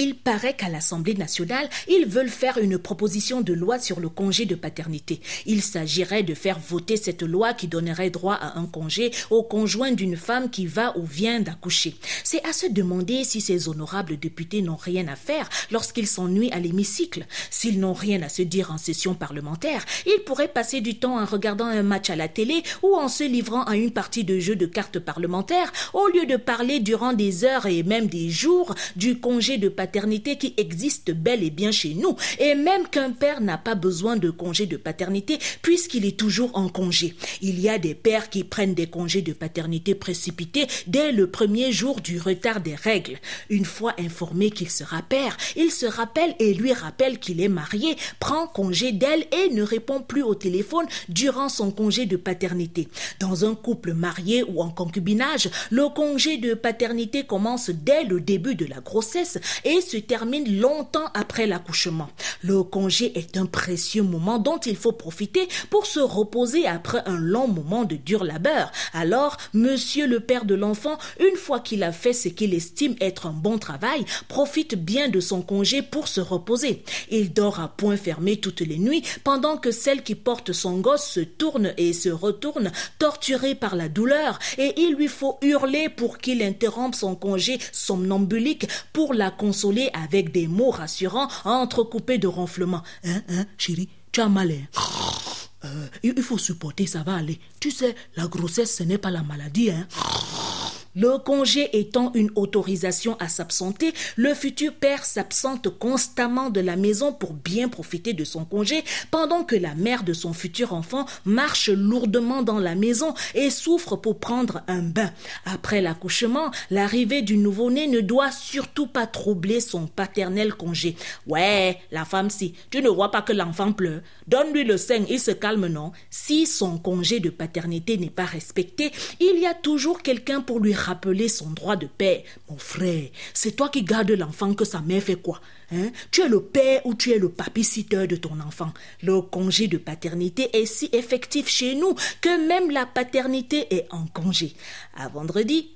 Il paraît qu'à l'Assemblée nationale, ils veulent faire une proposition de loi sur le congé de paternité. Il s'agirait de faire voter cette loi qui donnerait droit à un congé au conjoint d'une femme qui va ou vient d'accoucher. C'est à se demander si ces honorables députés n'ont rien à faire lorsqu'ils s'ennuient à l'hémicycle. S'ils n'ont rien à se dire en session parlementaire, ils pourraient passer du temps en regardant un match à la télé ou en se livrant à une partie de jeu de cartes parlementaires au lieu de parler durant des heures et même des jours du congé de paternité qui existe bel et bien chez nous, et même qu'un père n'a pas besoin de congé de paternité puisqu'il est toujours en congé. Il y a des pères qui prennent des congés de paternité précipités dès le premier jour du retard des règles. Une fois informé qu'il sera père, il se rappelle et lui rappelle qu'il est marié, prend congé d'elle et ne répond plus au téléphone durant son congé de paternité. Dans un couple marié ou en concubinage, le congé de paternité commence dès le début de la grossesse et se termine longtemps après l'accouchement. Le congé est un précieux moment dont il faut profiter pour se reposer après un long moment de dur labeur. Alors, monsieur le père de l'enfant, une fois qu'il a fait ce qu'il estime être un bon travail, profite bien de son congé pour se reposer. Il dort à point fermé toutes les nuits pendant que celle qui porte son gosse se tourne et se retourne, torturée par la douleur, et il lui faut hurler pour qu'il interrompe son congé somnambulique pour la avec des mots rassurants entrecoupés de ronflements. Hein, hein, chérie, tu as mal, hein? Euh, il faut supporter, ça va aller. Tu sais, la grossesse, ce n'est pas la maladie, hein? Le congé étant une autorisation à s'absenter, le futur père s'absente constamment de la maison pour bien profiter de son congé, pendant que la mère de son futur enfant marche lourdement dans la maison et souffre pour prendre un bain. Après l'accouchement, l'arrivée du nouveau-né ne doit surtout pas troubler son paternel congé. Ouais, la femme si, tu ne vois pas que l'enfant pleure. Donne-lui le sein, il se calme, non? Si son congé de paternité n'est pas respecté, il y a toujours quelqu'un pour lui rappeler son droit de père. Mon frère, c'est toi qui gardes l'enfant que sa mère fait quoi hein? Tu es le père ou tu es le papiciteur de ton enfant. Le congé de paternité est si effectif chez nous que même la paternité est en congé. À vendredi.